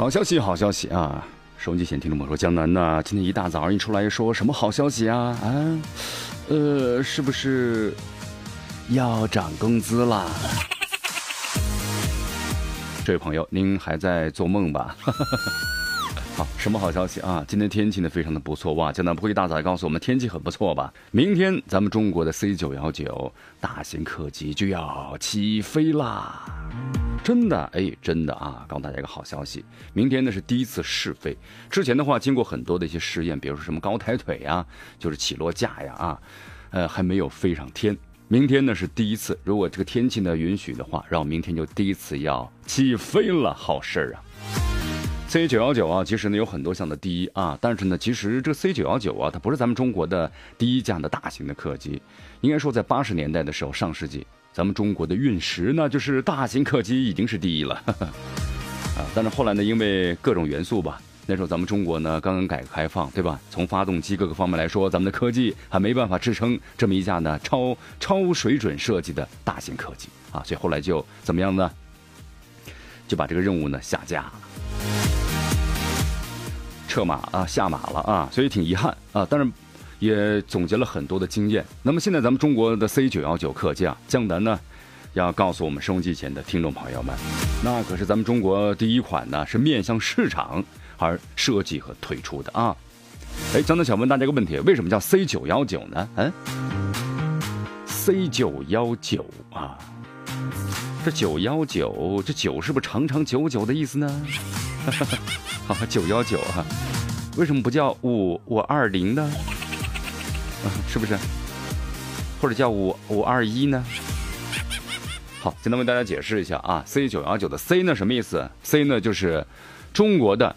好消息，好消息啊！收音机前听众朋友说，江南呐，今天一大早一出来说什么好消息啊？啊，呃，是不是要涨工资啦？这位朋友，您还在做梦吧？哈哈哈哈什么好消息啊？今天天气呢非常的不错哇！江南不会一大早告诉我们天气很不错吧？明天咱们中国的 C 九幺九大型客机就要起飞啦！真的哎，真的啊！告诉大家一个好消息，明天呢是第一次试飞。之前的话，经过很多的一些试验，比如说什么高抬腿呀，就是起落架呀啊，呃，还没有飞上天。明天呢是第一次，如果这个天气呢允许的话，让我明天就第一次要起飞了，好事儿啊！C 九幺九啊，其实呢有很多项的第一啊，但是呢，其实这 C 九幺九啊，它不是咱们中国的第一架的大型的客机，应该说在八十年代的时候，上世纪。咱们中国的运十呢，就是大型客机已经是第一了，啊，但是后来呢，因为各种元素吧，那时候咱们中国呢刚刚改革开放，对吧？从发动机各个方面来说，咱们的科技还没办法支撑这么一架呢超超水准设计的大型客机啊，所以后来就怎么样呢？就把这个任务呢下架了，撤马啊，下马了啊，所以挺遗憾啊，但是。也总结了很多的经验。那么现在咱们中国的 C 九幺九客机啊，江南呢，要告诉我们收音机前的听众朋友们，那可是咱们中国第一款呢，是面向市场而设计和推出的啊。哎，江南想问大家一个问题：为什么叫 C 九幺九呢？嗯，C 九幺九啊，这九幺九，这九是不是长长久久的意思呢？哈哈，九幺九哈，为什么不叫五五二零呢？是不是？或者叫五五二一呢？好，简单为大家解释一下啊，C 九幺九的 C 呢什么意思？C 呢就是中国的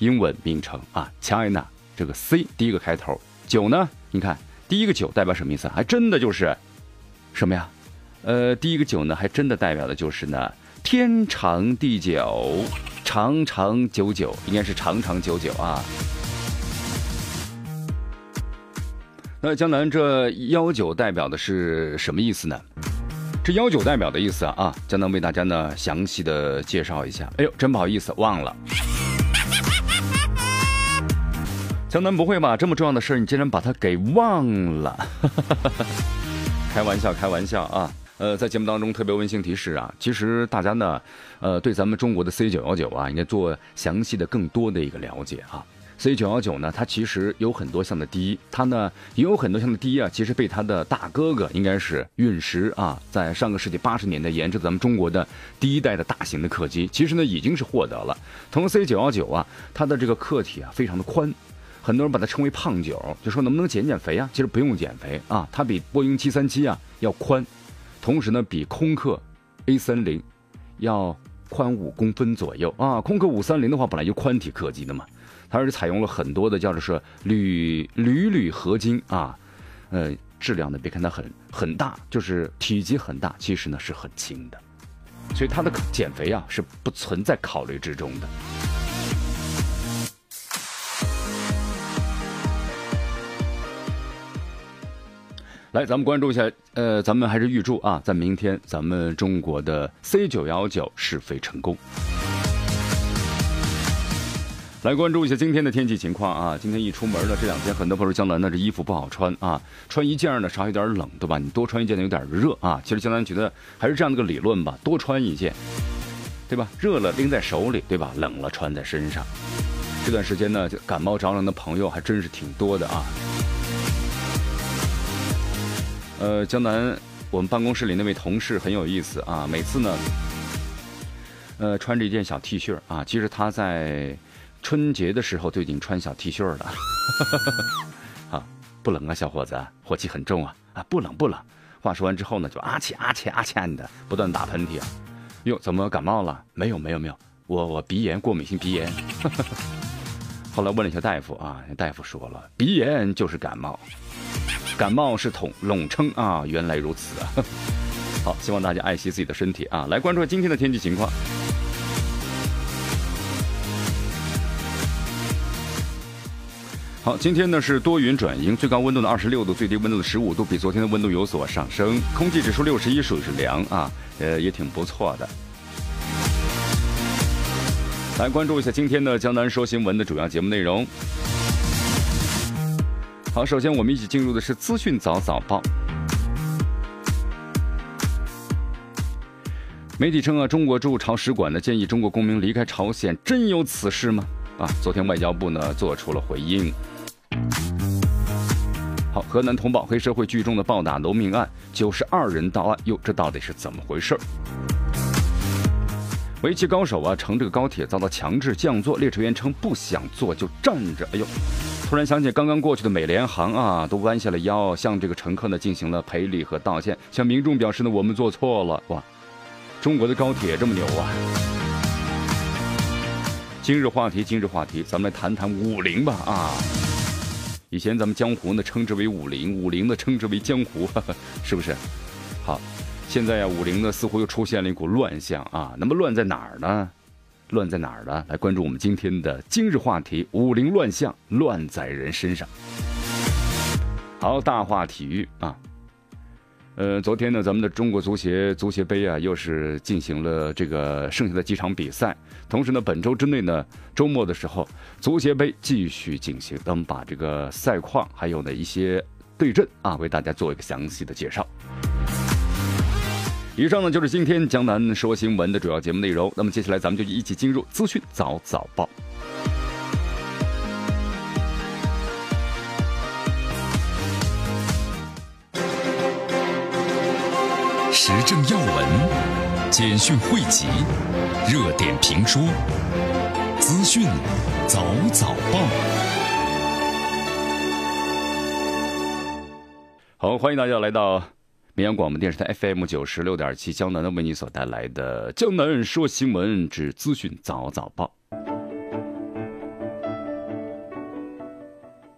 英文名称啊，China 这个 C 第一个开头，九呢，你看第一个九代表什么意思？还真的就是什么呀？呃，第一个九呢，还真的代表的就是呢，天长地久，长长久久，应该是长长久久啊。那江南这幺九代表的是什么意思呢？这幺九代表的意思啊啊，江南为大家呢详细的介绍一下。哎呦，真不好意思，忘了。江南不会吧？这么重要的事儿，你竟然把它给忘了？开玩笑，开玩笑啊！呃，在节目当中特别温馨提示啊，其实大家呢，呃，对咱们中国的 C 九幺九啊，应该做详细的更多的一个了解啊。C 九幺九呢，它其实有很多项的第一，它呢也有很多项的第一啊，其实被它的大哥哥应该是运十啊，在上个世纪八十年代研制咱们中国的第一代的大型的客机，其实呢已经是获得了。同 C 九幺九啊，它的这个客体啊非常的宽，很多人把它称为胖九，就说能不能减减肥啊？其实不用减肥啊，它比波音七三七啊要宽，同时呢比空客 A 三零要宽五公分左右啊。空客五三零的话本来就宽体客机的嘛。它是采用了很多的叫做是铝铝铝合金啊，呃，质量呢别看它很很大，就是体积很大，其实呢是很轻的，所以它的减肥啊是不存在考虑之中的。来，咱们关注一下，呃，咱们还是预祝啊，在明天咱们中国的 C 九幺九试飞成功。来关注一下今天的天气情况啊！今天一出门呢，这两天很多朋友江南呢这衣服不好穿啊，穿一件呢稍有点冷，对吧？你多穿一件呢有点热啊。其实江南觉得还是这样的个理论吧，多穿一件，对吧？热了拎在手里，对吧？冷了穿在身上。这段时间呢，就感冒着凉的朋友还真是挺多的啊。呃，江南我们办公室里那位同事很有意思啊，每次呢，呃，穿着一件小 T 恤啊，其实他在。春节的时候就已经穿小 T 恤了，啊，不冷啊，小伙子，火气很重啊，啊，不冷不冷。话说完之后呢，就啊切啊切啊切的，不断打喷嚏啊。哟，怎么感冒了？没有，没有，没有，我我鼻炎，过敏性鼻炎。后来问了一下大夫啊，大夫说了，鼻炎就是感冒，感冒是统拢称啊。原来如此啊。好，希望大家爱惜自己的身体啊。来关注今天的天气情况。好，今天呢是多云转阴，最高温度呢二十六度，最低温度的十五度，比昨天的温度有所上升。空气指数六十一，属于是凉啊，呃，也挺不错的。来关注一下今天的江南说新闻的主要节目内容。好，首先我们一起进入的是资讯早早报。媒体称啊，中国驻朝使馆呢建议中国公民离开朝鲜，真有此事吗？啊，昨天外交部呢做出了回应。好，河南通报黑社会聚众的暴打农民案，九十二人到案。哟，这到底是怎么回事围棋高手啊，乘这个高铁遭到强制降座，列车员称不想坐就站着。哎呦，突然想起刚刚过去的美联航啊，都弯下了腰，向这个乘客呢进行了赔礼和道歉，向民众表示呢我们做错了。哇，中国的高铁这么牛啊！今日话题，今日话题，咱们来谈谈武林吧啊。以前咱们江湖呢称之为武林，武林呢称之为江湖，是不是？好，现在呀武林呢似乎又出现了一股乱象啊。那么乱在哪儿呢？乱在哪儿呢？来关注我们今天的今日话题：武林乱象，乱在人身上。好，大话体育啊。呃，昨天呢，咱们的中国足协足协杯啊，又是进行了这个剩下的几场比赛。同时呢，本周之内呢，周末的时候，足协杯继续进行。咱们把这个赛况还有呢一些对阵啊，为大家做一个详细的介绍。以上呢就是今天江南说新闻的主要节目内容。那么接下来咱们就一起进入资讯早早报。时政要闻、简讯汇集、热点评说、资讯早早报。好，欢迎大家来到绵阳广播电视台 FM 九十六点七江南的为你所带来的《江南说新闻之资讯早早报》。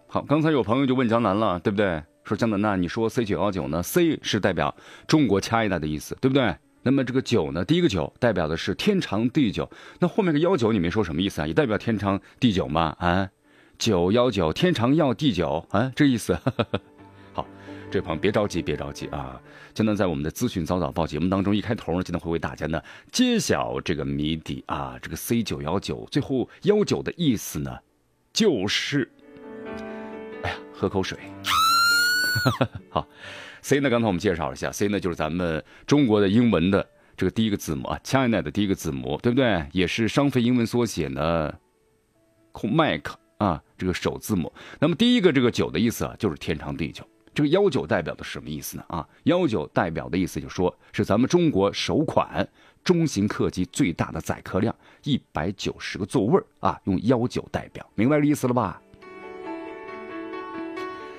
好，刚才有朋友就问江南了，对不对？说江南呐，你说 C 九幺九呢？C 是代表中国 China 的意思，对不对？那么这个九呢，第一个九代表的是天长地久。那后面个幺九你没说什么意思啊？也代表天长地久吗？啊，九幺九天长要地久啊，这意思。这朋友别着急，别着急啊。江南在我们的资讯早早报节目当中，一开头呢，今天会为大家呢揭晓这个谜底啊。这个 C 九幺九最后幺九的意思呢，就是，哎呀，喝口水。好，C 呢？刚才我们介绍了一下，C 呢就是咱们中国的英文的这个第一个字母啊，China 的第一个字母，对不对？也是商飞英文缩写呢，Mac 啊，这个首字母。那么第一个这个九的意思啊，就是天长地久。这个幺九代表的是什么意思呢？啊，幺九代表的意思就说是咱们中国首款中型客机最大的载客量，一百九十个座位啊，用幺九代表，明白这意思了吧？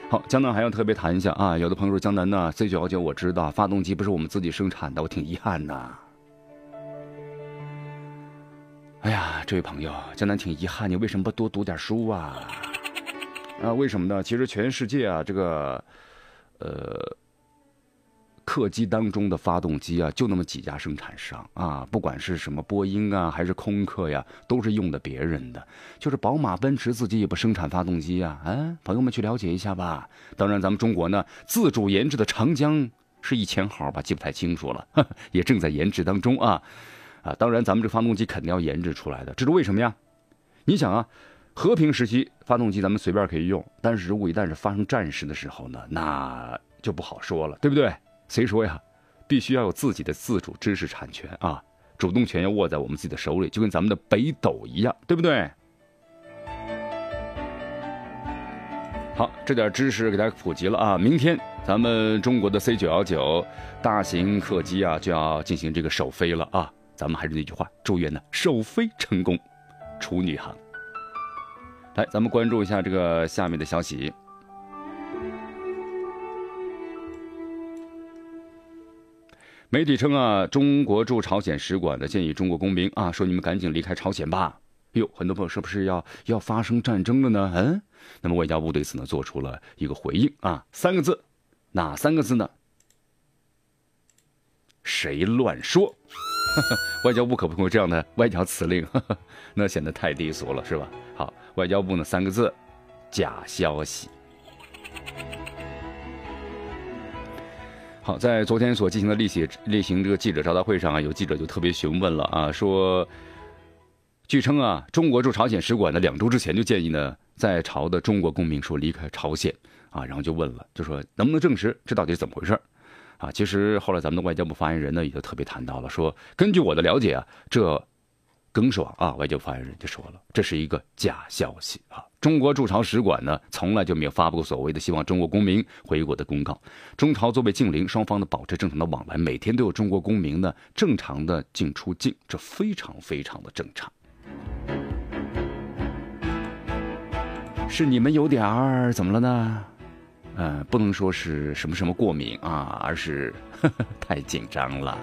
好，江南还要特别谈一下啊，有的朋友说江南呢，C 九幺九我知道，发动机不是我们自己生产的，我挺遗憾呐。哎呀，这位朋友，江南挺遗憾，你为什么不多读点书啊？啊，为什么呢？其实全世界啊，这个，呃。客机当中的发动机啊，就那么几家生产商啊，不管是什么波音啊，还是空客呀，都是用的别人的。就是宝马、奔驰自己也不生产发动机啊，啊，朋友们去了解一下吧。当然，咱们中国呢，自主研制的长江是一千号吧，记不太清楚了，也正在研制当中啊。啊，当然，咱们这发动机肯定要研制出来的，这是为什么呀？你想啊，和平时期发动机咱们随便可以用，但是如果一旦是发生战事的时候呢，那就不好说了，对不对？谁说呀？必须要有自己的自主知识产权啊，主动权要握在我们自己的手里，就跟咱们的北斗一样，对不对？好，这点知识给大家普及了啊！明天咱们中国的 C 九幺九大型客机啊就要进行这个首飞了啊！咱们还是那句话，祝愿呢首飞成功，处女航。来，咱们关注一下这个下面的消息。媒体称啊，中国驻朝鲜使馆呢建议中国公民啊，说你们赶紧离开朝鲜吧。哟，很多朋友是不是要要发生战争了呢？嗯，那么外交部对此呢做出了一个回应啊，三个字，哪三个字呢？谁乱说？外交部可不会有这样的外交辞令，那显得太低俗了，是吧？好，外交部呢三个字，假消息。好，在昨天所进行的例行例行这个记者招待会上啊，有记者就特别询问了啊，说，据称啊，中国驻朝鲜使馆呢两周之前就建议呢在朝的中国公民说离开朝鲜啊，然后就问了，就说能不能证实这到底是怎么回事啊，其实后来咱们的外交部发言人呢也就特别谈到了，说根据我的了解啊，这耿爽啊，外交发言人就说了，这是一个假消息啊。中国驻朝使馆呢从来就没有发布过所谓的希望中国公民回国的公告。中朝作为近邻，双方呢保持正常的往来，每天都有中国公民呢正常的进出境，这非常非常的正常。是你们有点儿怎么了呢？呃，不能说是什么什么过敏啊，而是呵呵 太紧张了。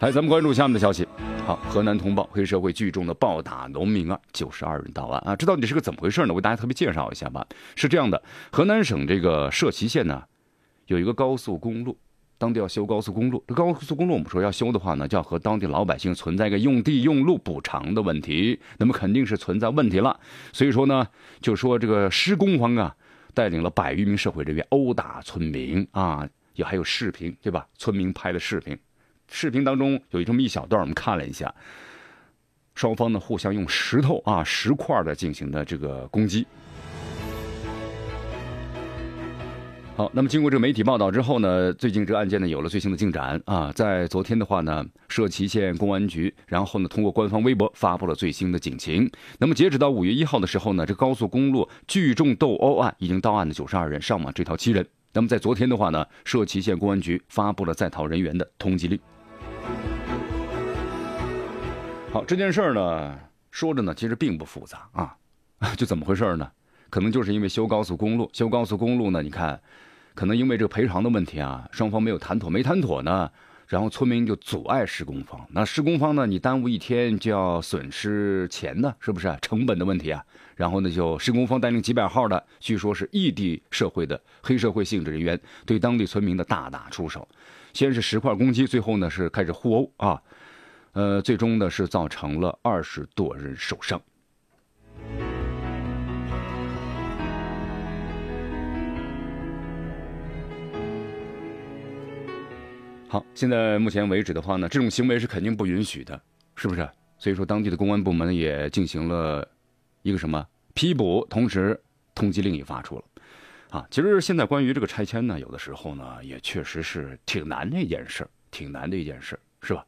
来，咱们关注下面的消息。好，河南通报黑社会聚众的暴打农民案，九十二人到案啊！这到底是个怎么回事呢？我给大家特别介绍一下吧。是这样的，河南省这个社旗县呢，有一个高速公路。当地要修高速公路，这高速公路我们说要修的话呢，就要和当地老百姓存在一个用地用路补偿的问题，那么肯定是存在问题了。所以说呢，就说这个施工方啊，带领了百余名社会人员殴打村民啊，也还有视频对吧？村民拍的视频，视频当中有这么一小段，我们看了一下，双方呢互相用石头啊石块的进行的这个攻击。好，那么经过这个媒体报道之后呢，最近这个案件呢有了最新的进展啊。在昨天的话呢，社旗县公安局，然后呢通过官方微博发布了最新的警情。那么截止到五月一号的时候呢，这高速公路聚众斗殴案已经到案的九十二人，上网追逃七人。那么在昨天的话呢，社旗县公安局发布了在逃人员的通缉令。好，这件事儿呢说着呢，其实并不复杂啊，就怎么回事呢？可能就是因为修高速公路，修高速公路呢，你看。可能因为这个赔偿的问题啊，双方没有谈妥，没谈妥呢，然后村民就阻碍施工方。那施工方呢，你耽误一天就要损失钱呢，是不是？成本的问题啊。然后呢，就施工方带领几百号的，据说是异地社会的黑社会性质人员，对当地村民的大打出手。先是石块攻击，最后呢是开始互殴啊，呃，最终呢是造成了二十多人受伤。好，现在目前为止的话呢，这种行为是肯定不允许的，是不是？所以说，当地的公安部门也进行了一个什么批捕，同时通缉令也发出了。啊，其实现在关于这个拆迁呢，有的时候呢，也确实是挺难的一件事，挺难的一件事，是吧？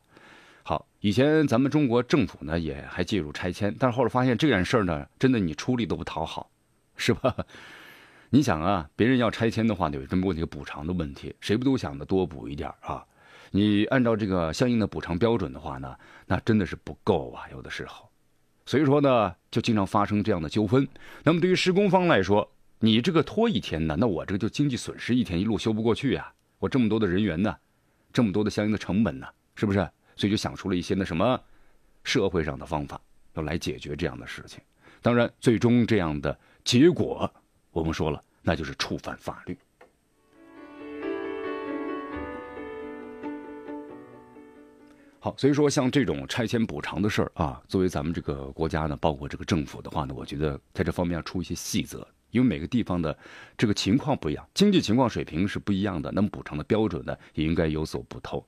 好，以前咱们中国政府呢也还介入拆迁，但是后来发现这件事呢，真的你出力都不讨好，是吧？你想啊，别人要拆迁的话，有这么问题补偿的问题，谁不都想的多补一点啊？你按照这个相应的补偿标准的话呢，那真的是不够啊，有的时候，所以说呢，就经常发生这样的纠纷。那么对于施工方来说，你这个拖一天呢，那我这个就经济损失一天，一路修不过去呀。我这么多的人员呢，这么多的相应的成本呢，是不是？所以就想出了一些那什么社会上的方法，要来解决这样的事情。当然，最终这样的结果，我们说了，那就是触犯法律。好，所以说像这种拆迁补偿的事儿啊，作为咱们这个国家呢，包括这个政府的话呢，我觉得在这方面要出一些细则，因为每个地方的这个情况不一样，经济情况水平是不一样的，那么补偿的标准呢也应该有所不同。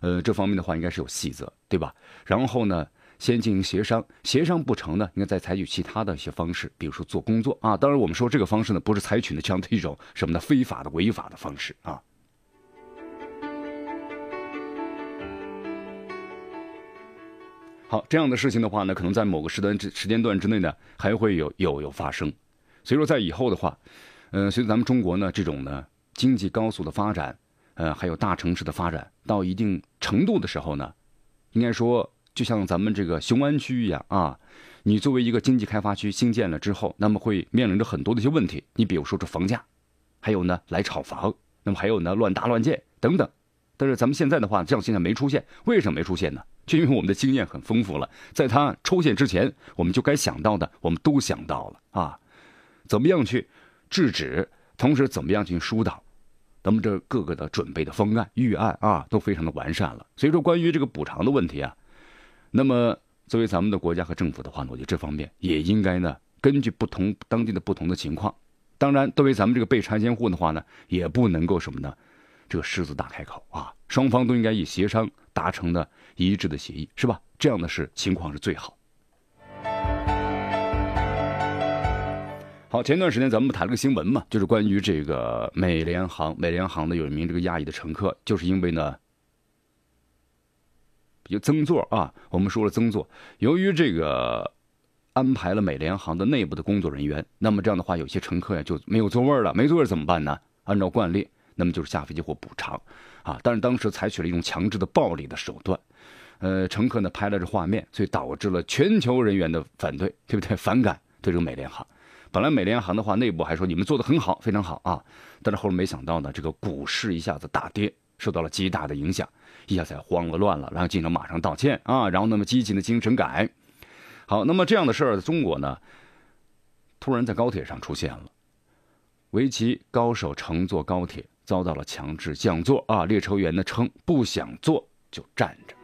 呃，这方面的话应该是有细则，对吧？然后呢，先进行协商，协商不成呢，应该再采取其他的一些方式，比如说做工作啊。当然，我们说这个方式呢，不是采取的这样的一种什么呢非法的、违法的方式啊。好，这样的事情的话呢，可能在某个时段时间段之内呢，还会有有有发生。所以说，在以后的话，嗯，随着咱们中国呢这种呢经济高速的发展，呃，还有大城市的发展到一定程度的时候呢，应该说，就像咱们这个雄安区一样啊，你作为一个经济开发区新建了之后，那么会面临着很多的一些问题。你比如说这房价，还有呢来炒房，那么还有呢乱搭乱建等等。但是咱们现在的话，这样现象没出现，为什么没出现呢？就因为我们的经验很丰富了，在它出现之前，我们就该想到的，我们都想到了啊，怎么样去制止，同时怎么样去疏导，咱们这各个的准备的方案、预案啊，都非常的完善了。所以说，关于这个补偿的问题啊，那么作为咱们的国家和政府的话呢，我觉得这方面也应该呢，根据不同当地的不同的情况，当然，作为咱们这个被拆迁户的话呢，也不能够什么呢？这个狮子大开口啊，双方都应该以协商达成的一致的协议，是吧？这样的是情况是最好。好，前段时间咱们不谈了个新闻嘛，就是关于这个美联航，美联航的有一名这个亚裔的乘客，就是因为呢，比如增座啊，我们说了增座，由于这个安排了美联航的内部的工作人员，那么这样的话，有些乘客呀就没有座位了，没座位怎么办呢？按照惯例。那么就是下飞机或补偿，啊，但是当时采取了一种强制的暴力的手段，呃，乘客呢拍了这画面，所以导致了全球人员的反对，对不对？反感对这个美联航。本来美联航的话内部还说你们做的很好，非常好啊，但是后来没想到呢，这个股市一下子大跌，受到了极大的影响，一下子慌了乱了，然后记者马上道歉啊，然后那么激情的精神改。好，那么这样的事儿，中国呢，突然在高铁上出现了，围棋高手乘坐高铁。遭到了强制降座啊！列车员呢称不想坐就站着。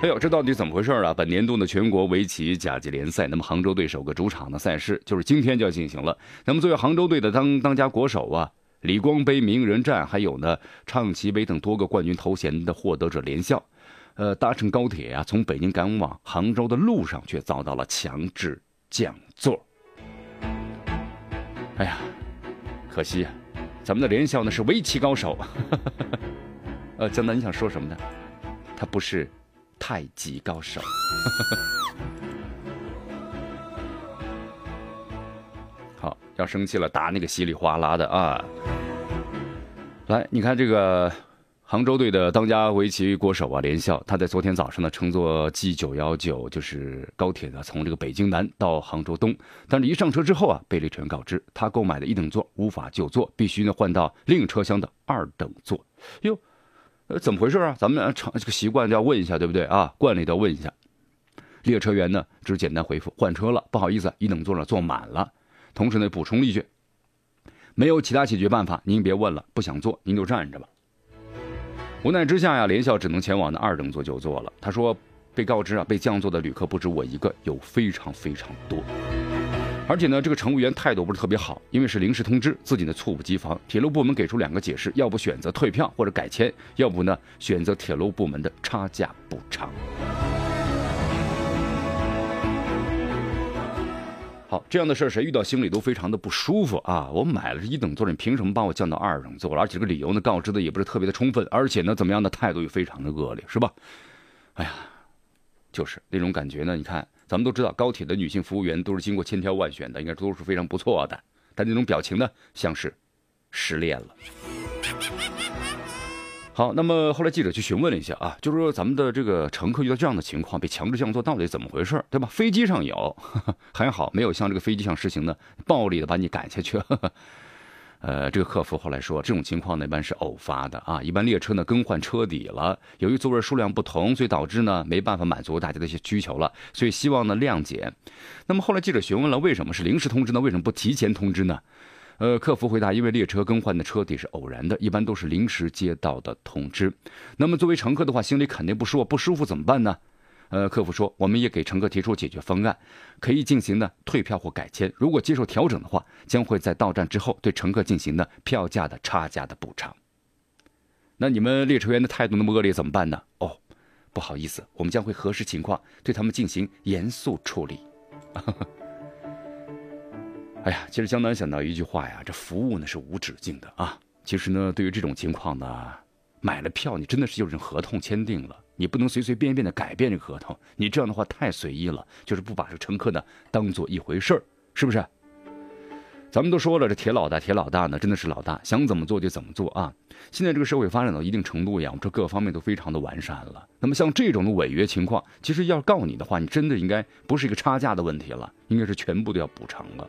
哎呦，这到底怎么回事啊？本年度的全国围棋甲级联赛，那么杭州队首个主场的赛事就是今天就要进行了。那么作为杭州队的当当家国手啊，李光杯、名人战，还有呢唱棋杯等多个冠军头衔的获得者联校，呃，搭乘高铁啊从北京赶往杭州的路上却遭到了强制降座。哎呀，可惜啊！咱们的连笑呢是围棋高手，呃，江南你想说什么呢？他不是太极高手。好，要生气了，打那个稀里哗啦的啊！来，你看这个。杭州队的当家围棋国手啊，连笑，他在昨天早上呢乘坐 G 九幺九，就是高铁呢，从这个北京南到杭州东。但是，一上车之后啊，被列车员告知，他购买的一等座无法就座，必须呢换到另车厢的二等座。哟，呃，怎么回事啊？咱们常这个习惯要问一下，对不对啊？惯例要问一下。列车员呢只简单回复换车了，不好意思，一等座呢坐满了。同时呢补充一句，没有其他解决办法，您别问了，不想坐您就站着吧。无奈之下呀，连笑只能前往那二等座就座了。他说，被告知啊，被降座的旅客不止我一个，有非常非常多。而且呢，这个乘务员态度不是特别好，因为是临时通知，自己呢猝不及防。铁路部门给出两个解释：要不选择退票或者改签，要不呢选择铁路部门的差价补偿。好，这样的事儿谁遇到心里都非常的不舒服啊！我买了是一等座，你凭什么把我降到二等座？而且这个理由呢，告知的也不是特别的充分，而且呢，怎么样的态度也非常的恶劣，是吧？哎呀，就是那种感觉呢。你看，咱们都知道，高铁的女性服务员都是经过千挑万选的，应该都是非常不错的。但那种表情呢，像是失恋了。好，那么后来记者去询问了一下啊，就是说咱们的这个乘客遇到这样的情况被强制降座，到底怎么回事，对吧？飞机上有，还好没有像这个飞机上实行的暴力的把你赶下去。呃，这个客服后来说，这种情况呢一般是偶发的啊，一般列车呢更换车底了，由于座位数量不同，所以导致呢没办法满足大家的一些需求了，所以希望呢谅解。那么后来记者询问了，为什么是临时通知呢？为什么不提前通知呢？呃，客服回答，因为列车更换的车底是偶然的，一般都是临时接到的通知。那么作为乘客的话，心里肯定不舒服，不舒服怎么办呢？呃，客服说，我们也给乘客提出解决方案，可以进行呢退票或改签。如果接受调整的话，将会在到站之后对乘客进行呢票价的差价的补偿。那你们列车员的态度那么恶劣怎么办呢？哦，不好意思，我们将会核实情况，对他们进行严肃处理。哎呀，其实江南想到一句话呀，这服务呢是无止境的啊。其实呢，对于这种情况呢，买了票你真的是就是合同签订了，你不能随随便便的改变这个合同。你这样的话太随意了，就是不把这个乘客呢当做一回事儿，是不是？咱们都说了，这铁老大，铁老大呢真的是老大，想怎么做就怎么做啊。现在这个社会发展到一定程度呀，我们说各方面都非常的完善了。那么像这种的违约情况，其实要告你的话，你真的应该不是一个差价的问题了，应该是全部都要补偿了。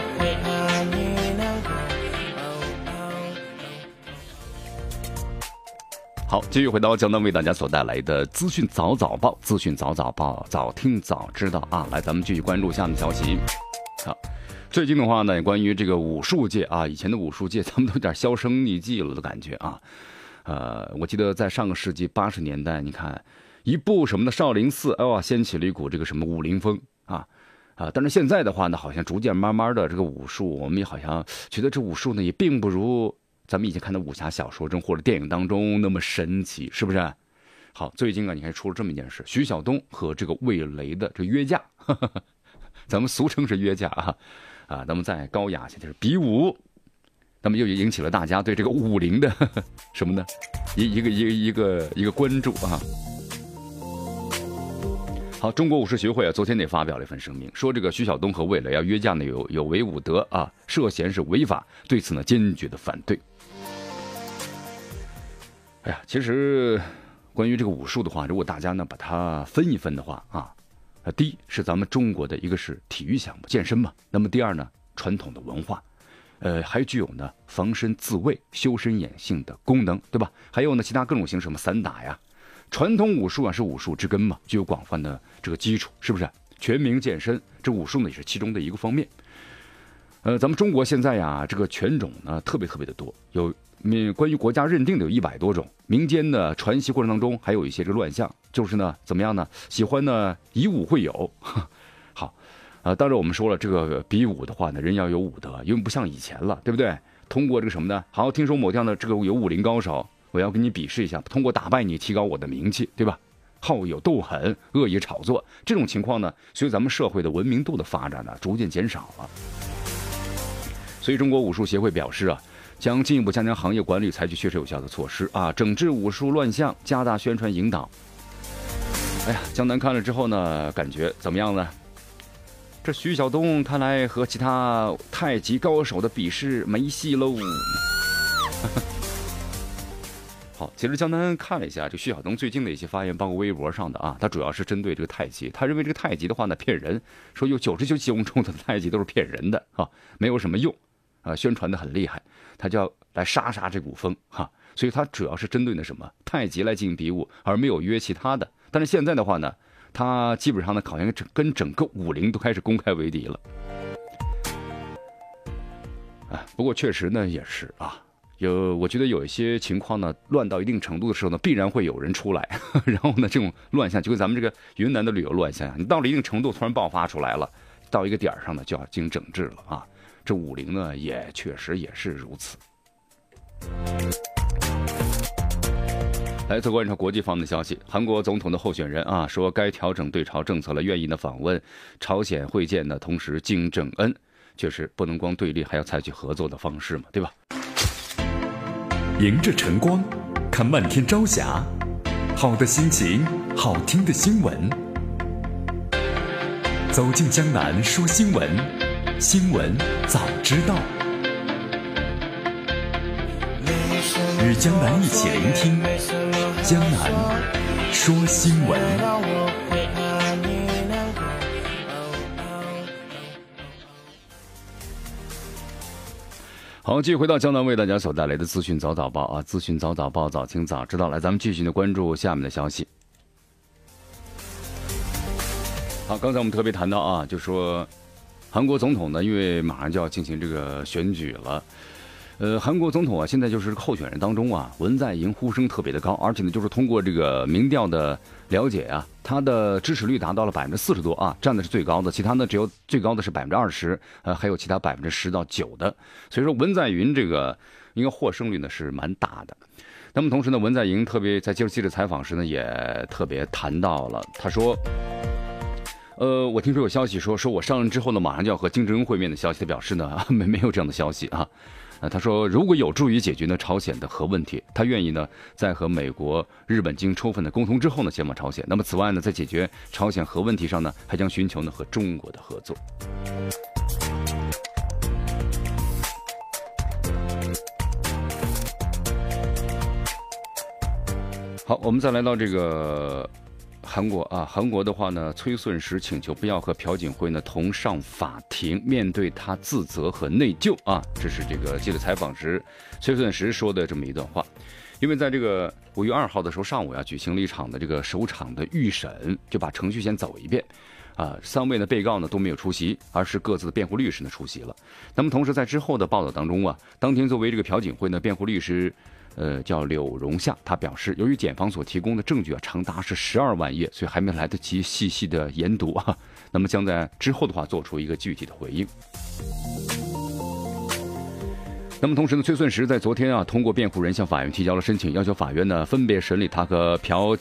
好，继续回到江南为大家所带来的资讯早早报，资讯早早报，早听早知道啊！来，咱们继续关注下面消息。好，最近的话呢，关于这个武术界啊，以前的武术界，咱们都有点销声匿迹了的感觉啊。呃，我记得在上个世纪八十年代，你看一部什么的少林寺，哦，掀起了一股这个什么武林风啊啊！但是现在的话呢，好像逐渐慢慢的这个武术，我们也好像觉得这武术呢，也并不如。咱们以前看的武侠小说中或者电影当中那么神奇，是不是？好，最近啊，你看出了这么一件事：徐晓东和这个魏雷的这约架，咱们俗称是约架啊啊。那么在高雅些就是比武，那么又引起了大家对这个武林的 什么呢？一一个一个一个一个关注啊。好，中国武术协会啊，昨天也发表了一份声明，说这个徐晓东和魏雷要约架呢，有有违武德啊，涉嫌是违法，对此呢坚决的反对。哎呀，其实关于这个武术的话，如果大家呢把它分一分的话啊，第一是咱们中国的一个是体育项目，健身嘛。那么第二呢，传统的文化，呃，还具有呢防身自卫、修身养性的功能，对吧？还有呢其他各种形式，什么散打呀，传统武术啊是武术之根嘛，具有广泛的这个基础，是不是？全民健身，这武术呢也是其中的一个方面。呃，咱们中国现在呀，这个拳种呢特别特别的多，有。嗯关于国家认定的有一百多种，民间的传习过程当中还有一些这个乱象，就是呢怎么样呢？喜欢呢以武会友，好，呃，当然我们说了这个比武的话呢，人要有武德，因为不像以前了，对不对？通过这个什么呢？好，听说某地方的这个有武林高手，我要跟你比试一下，通过打败你提高我的名气，对吧？好有斗狠，恶意炒作，这种情况呢，随着咱们社会的文明度的发展呢，逐渐减少了。所以中国武术协会表示啊。将进一步加强行业管理，采取确实有效的措施啊，整治武术乱象，加大宣传引导。哎呀，江南看了之后呢，感觉怎么样呢？这徐晓东看来和其他太极高手的比试没戏喽。好，其实江南看了一下这徐晓东最近的一些发言，包括微博上的啊，他主要是针对这个太极，他认为这个太极的话呢骗人，说有九十九种中的太极都是骗人的啊，没有什么用啊，宣传的很厉害。他就要来杀杀这股风哈，所以他主要是针对那什么太极来进行比武，而没有约其他的。但是现在的话呢，他基本上呢，好像整跟整个武林都开始公开为敌了。啊，不过确实呢也是啊，有我觉得有一些情况呢，乱到一定程度的时候呢，必然会有人出来，然后呢，这种乱象就跟咱们这个云南的旅游乱象，你到了一定程度突然爆发出来了，到一个点儿上呢，就要进行整治了啊。这武林呢，也确实也是如此。来自观察国际方的消息，韩国总统的候选人啊说，该调整对朝政策了，愿意呢访问朝鲜会见呢，同时金正恩，确实不能光对立，还要采取合作的方式嘛，对吧？迎着晨光，看漫天朝霞，好的心情，好听的新闻，走进江南说新闻。新闻早知道，与江南一起聆听江南说新闻。好，继续回到江南为大家所带来的资讯早早报啊，资讯早早报，早听早知道。来，咱们继续的关注下面的消息。好，刚才我们特别谈到啊，就说。韩国总统呢，因为马上就要进行这个选举了，呃，韩国总统啊，现在就是候选人当中啊，文在寅呼声特别的高，而且呢，就是通过这个民调的了解啊，他的支持率达到了百分之四十多啊，占的是最高的，其他呢只有最高的是百分之二十，呃，还有其他百分之十到九的，所以说文在寅这个应该获胜率呢是蛮大的。那么同时呢，文在寅特别在接受记者采访时呢，也特别谈到了，他说。呃，我听说有消息说，说我上任之后呢，马上就要和金正恩会面的消息。他表示呢，没没有这样的消息啊。啊，他说如果有助于解决呢朝鲜的核问题，他愿意呢在和美国、日本经充分的沟通之后呢前往朝鲜。那么此外呢，在解决朝鲜核问题上呢，还将寻求呢和中国的合作。好，我们再来到这个。韩国啊，韩国的话呢，崔顺实请求不要和朴槿惠呢同上法庭，面对他自责和内疚啊，这是这个记者采访时崔顺实说的这么一段话。因为在这个五月二号的时候上午呀，举行了一场的这个首场的预审，就把程序先走一遍啊。三位的被告呢都没有出席，而是各自的辩护律师呢出席了。那么同时在之后的报道当中啊，当天作为这个朴槿惠呢辩护律师。呃，叫柳荣夏，他表示，由于检方所提供的证据啊，长达是十二万页，所以还没来得及细细的研读啊。那么将在之后的话做出一个具体的回应。那么同时呢，崔顺实在昨天啊，通过辩护人向法院提交了申请，要求法院呢分别审理他和朴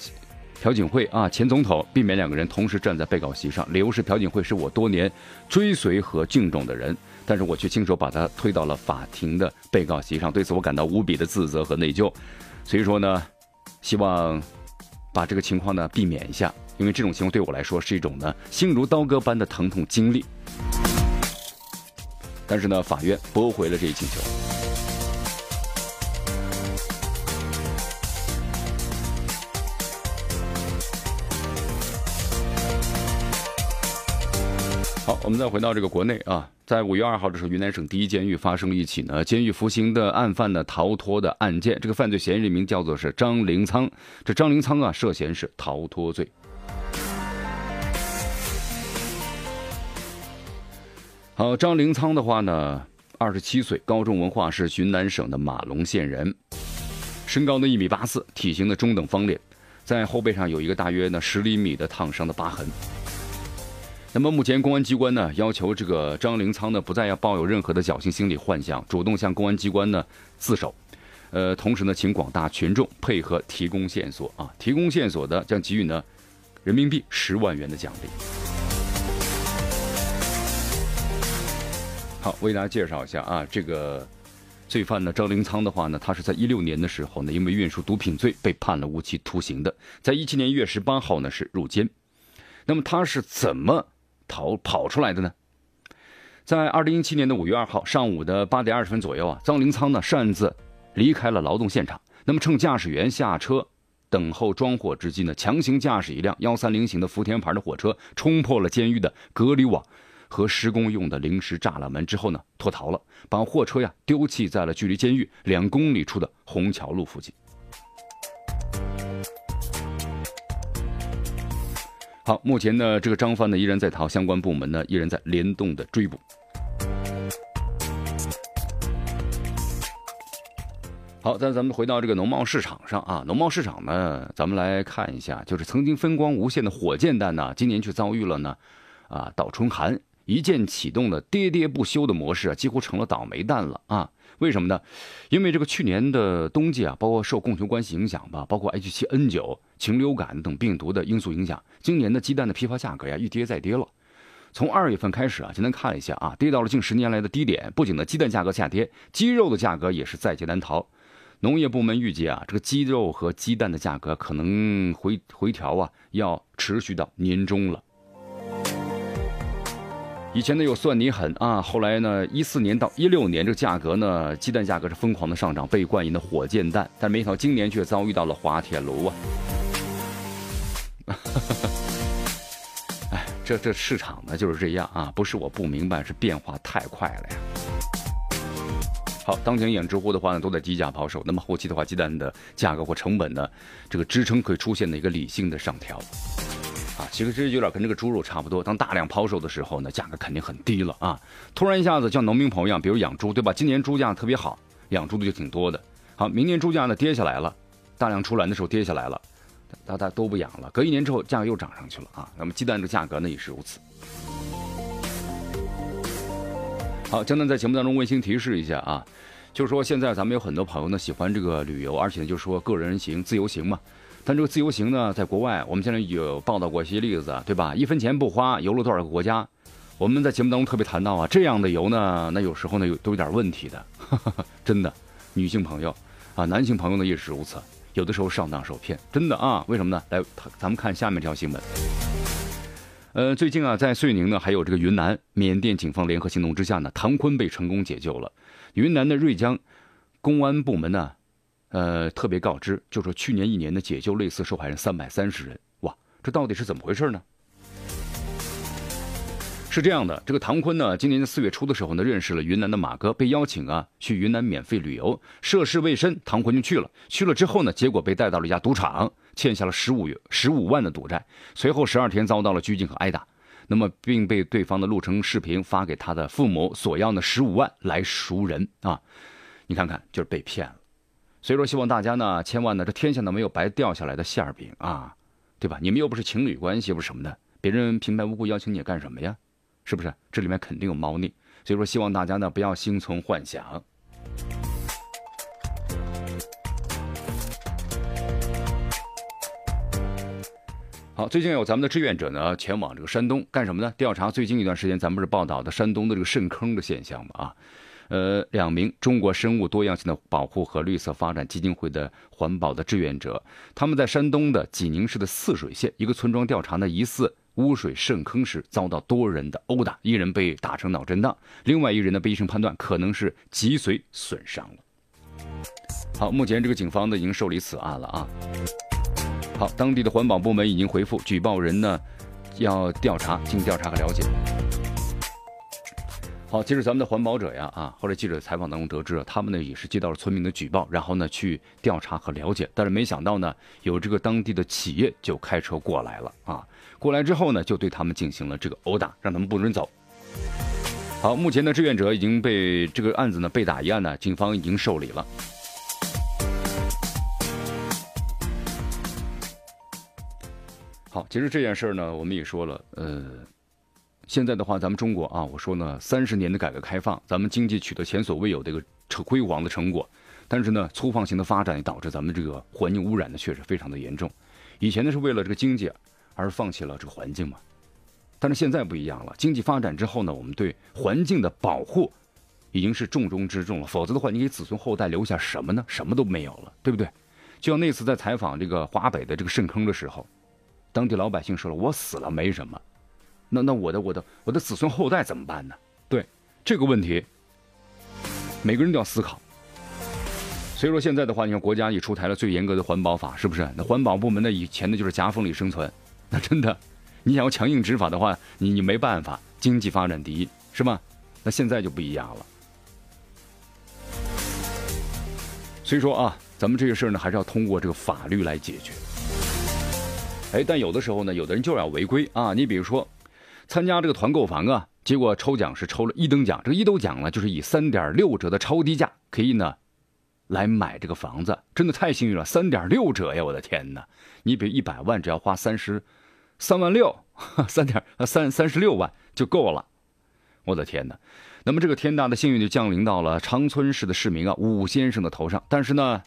朴槿惠啊前总统，避免两个人同时站在被告席上。理由是朴槿惠是我多年追随和敬重的人。但是我却亲手把他推到了法庭的被告席上，对此我感到无比的自责和内疚。所以说呢，希望把这个情况呢避免一下，因为这种情况对我来说是一种呢心如刀割般的疼痛经历。但是呢，法院驳回了这一请求。我们再回到这个国内啊，在五月二号的时候，云南省第一监狱发生了一起呢监狱服刑的案犯呢逃脱的案件。这个犯罪嫌疑人名叫做是张灵仓，这张灵仓啊涉嫌是逃脱罪。好，张灵仓的话呢，二十七岁，高中文化，是云南省的马龙县人，身高呢一米八四，体型的中等方脸，在后背上有一个大约呢十厘米的烫伤的疤痕。那么目前公安机关呢要求这个张灵仓呢不再要抱有任何的侥幸心理幻想，主动向公安机关呢自首，呃，同时呢请广大群众配合提供线索啊，提供线索的将给予呢人民币十万元的奖励。好，为大家介绍一下啊，这个罪犯呢张灵仓的话呢，他是在一六年的时候呢因为运输毒品罪被判了无期徒刑的，在一七年一月十八号呢是入监，那么他是怎么？逃跑出来的呢？在二零一七年的五月二号上午的八点二十分左右啊，张灵仓呢擅自离开了劳动现场。那么趁驾驶员下车等候装货之际呢，强行驾驶一辆幺三零型的福田牌的火车，冲破了监狱的隔离网和施工用的临时栅栏门之后呢，脱逃了，把货车呀丢弃在了距离监狱两公里处的虹桥路附近。好，目前呢，这个张帆呢依然在逃，相关部门呢依然在联动的追捕。好，那咱们回到这个农贸市场上啊，农贸市场呢，咱们来看一下，就是曾经风光无限的火箭弹呢，今年却遭遇了呢，啊，倒春寒，一键启动的喋喋不休的模式啊，几乎成了倒霉蛋了啊。为什么呢？因为这个去年的冬季啊，包括受供求关系影响吧，包括 H7N9、禽流感等病毒的因素影响，今年的鸡蛋的批发价格呀一跌再跌了。从二月份开始啊，今天看一下啊，跌到了近十年来的低点。不仅呢鸡蛋价格下跌，鸡肉的价格也是在劫难逃。农业部门预计啊，这个鸡肉和鸡蛋的价格可能回回调啊，要持续到年中了。以前呢有算你狠啊，后来呢一四年到一六年这个价格呢，鸡蛋价格是疯狂的上涨，被冠以的火箭蛋，但没想到今年却遭遇到了滑铁卢啊！哎，这这市场呢就是这样啊，不是我不明白，是变化太快了呀。好，当前养殖户的话呢都在低价抛售，那么后期的话，鸡蛋的价格或成本呢，这个支撑可以出现的一个理性的上调。啊，其实这有点跟这个猪肉差不多。当大量抛售的时候呢，价格肯定很低了啊。突然一下子像农民朋友一样，比如养猪，对吧？今年猪价特别好，养猪的就挺多的。好，明年猪价呢跌下来了，大量出栏的时候跌下来了，大家都不养了。隔一年之后，价格又涨上去了啊。那么鸡蛋的价格呢也是如此。好，江南在节目当中温馨提示一下啊，就是说现在咱们有很多朋友呢喜欢这个旅游，而且就是说个人行、自由行嘛。但这个自由行呢，在国外，我们现在有报道过一些例子，对吧？一分钱不花，游了多少个国家？我们在节目当中特别谈到啊，这样的游呢，那有时候呢有都有点问题的。真的，女性朋友啊，男性朋友呢也是如此，有的时候上当受骗，真的啊，为什么呢？来，咱们看下面这条新闻。呃，最近啊，在遂宁呢，还有这个云南，缅甸警方联合行动之下呢，唐坤被成功解救了。云南的瑞江公安部门呢，呃，特别告知，就说去年一年的解救类似受害人三百三十人，哇，这到底是怎么回事呢？是这样的，这个唐坤呢，今年四月初的时候呢，认识了云南的马哥，被邀请啊去云南免费旅游，涉世未深，唐坤就去了。去了之后呢，结果被带到了一家赌场，欠下了十五十五万的赌债，随后十二天遭到了拘禁和挨打，那么并被对方的录成视频发给他的父母，索要呢十五万来赎人啊！你看看，就是被骗了。所以说，希望大家呢，千万呢，这天下呢没有白掉下来的馅儿饼啊，对吧？你们又不是情侣关系，又不是什么的，别人平白无故邀请你干什么呀？是不是？这里面肯定有猫腻，所以说希望大家呢不要心存幻想。好，最近有咱们的志愿者呢前往这个山东干什么呢？调查最近一段时间咱们不是报道的山东的这个渗坑的现象吗？啊，呃，两名中国生物多样性的保护和绿色发展基金会的环保的志愿者，他们在山东的济宁市的泗水县一个村庄调查呢疑似。污水渗坑时遭到多人的殴打，一人被打成脑震荡，另外一人呢被医生判断可能是脊髓损伤了。好，目前这个警方呢已经受理此案了啊。好，当地的环保部门已经回复举报人呢要调查，进行调查和了解。好，其实咱们的环保者呀啊，后来记者采访当中得知，他们呢也是接到了村民的举报，然后呢去调查和了解，但是没想到呢有这个当地的企业就开车过来了啊。过来之后呢，就对他们进行了这个殴打，让他们不准走。好，目前的志愿者已经被这个案子呢被打一案呢，警方已经受理了。好，其实这件事儿呢，我们也说了，呃，现在的话，咱们中国啊，我说呢，三十年的改革开放，咱们经济取得前所未有的一个成辉煌的成果，但是呢，粗放型的发展也导致咱们这个环境污染呢，确实非常的严重。以前呢，是为了这个经济。而放弃了这个环境嘛？但是现在不一样了，经济发展之后呢，我们对环境的保护已经是重中之重了。否则的话，你给子孙后代留下什么呢？什么都没有了，对不对？就像那次在采访这个华北的这个渗坑的时候，当地老百姓说了：“我死了没什么，那那我的我的我的子孙后代怎么办呢？”对这个问题，每个人都要思考。所以说现在的话，你看国家也出台了最严格的环保法，是不是？那环保部门呢，以前呢就是夹缝里生存。那真的，你想要强硬执法的话，你你没办法。经济发展第一，是吧？那现在就不一样了。所以说啊，咱们这个事儿呢，还是要通过这个法律来解决。哎，但有的时候呢，有的人就是要违规啊。你比如说，参加这个团购房啊，结果抽奖是抽了一等奖，这个一等奖呢，就是以三点六折的超低价可以呢。来买这个房子，真的太幸运了，三点六折呀！我的天哪，你比一百万只要花三十，三万六，三点三三十六万就够了，我的天哪！那么这个天大的幸运就降临到了长春市的市民啊武先生的头上。但是呢，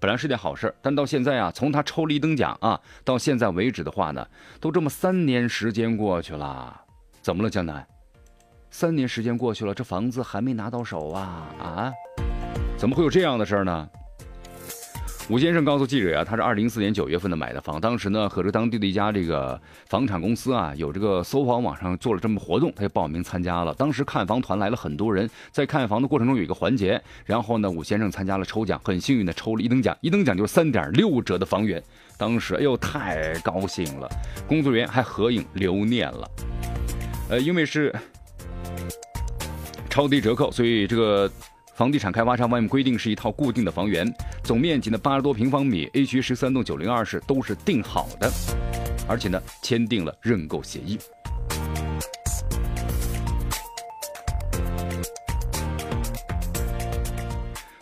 本来是件好事，但到现在啊，从他抽了一等奖啊，到现在为止的话呢，都这么三年时间过去了，怎么了，江南？三年时间过去了，这房子还没拿到手啊啊！怎么会有这样的事儿呢？吴先生告诉记者呀，他是二零一四年九月份的买的房，当时呢和这当地的一家这个房产公司啊有这个搜房网上做了这么活动，他就报名参加了。当时看房团来了很多人，在看房的过程中有一个环节，然后呢吴先生参加了抽奖，很幸运的抽了一等奖，一等奖就是三点六折的房源。当时哎呦太高兴了，工作人员还合影留念了。呃，因为是超低折扣，所以这个。房地产开发商外面规定是一套固定的房源，总面积呢八十多平方米，A 区十三栋九零二室都是定好的，而且呢签订了认购协议。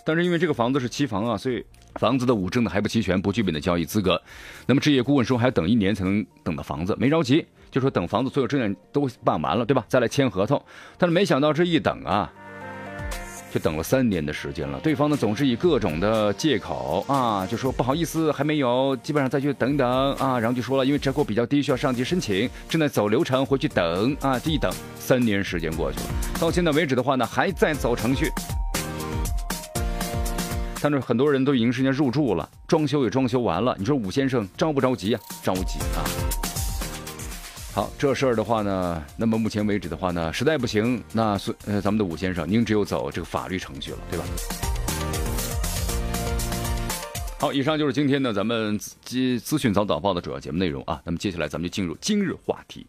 但是因为这个房子是期房啊，所以房子的五证呢还不齐全，不具备的交易资格。那么置业顾问说还要等一年才能等到房子，没着急，就说等房子所有证件都办完了，对吧？再来签合同。但是没想到这一等啊。就等了三年的时间了，对方呢总是以各种的借口啊，就说不好意思还没有，基本上再去等等啊，然后就说了，因为折扣比较低，需要上级申请，正在走流程，回去等啊，这一等三年时间过去了，到现在为止的话呢，还在走程序。但是很多人都已经是人家入住了，装修也装修完了。你说武先生着不着急啊？着急啊！好，这事儿的话呢，那么目前为止的话呢，实在不行，那孙呃咱们的武先生，您只有走这个法律程序了，对吧？好，以上就是今天呢咱们资资讯早早报的主要节目内容啊。那么接下来咱们就进入今日话题。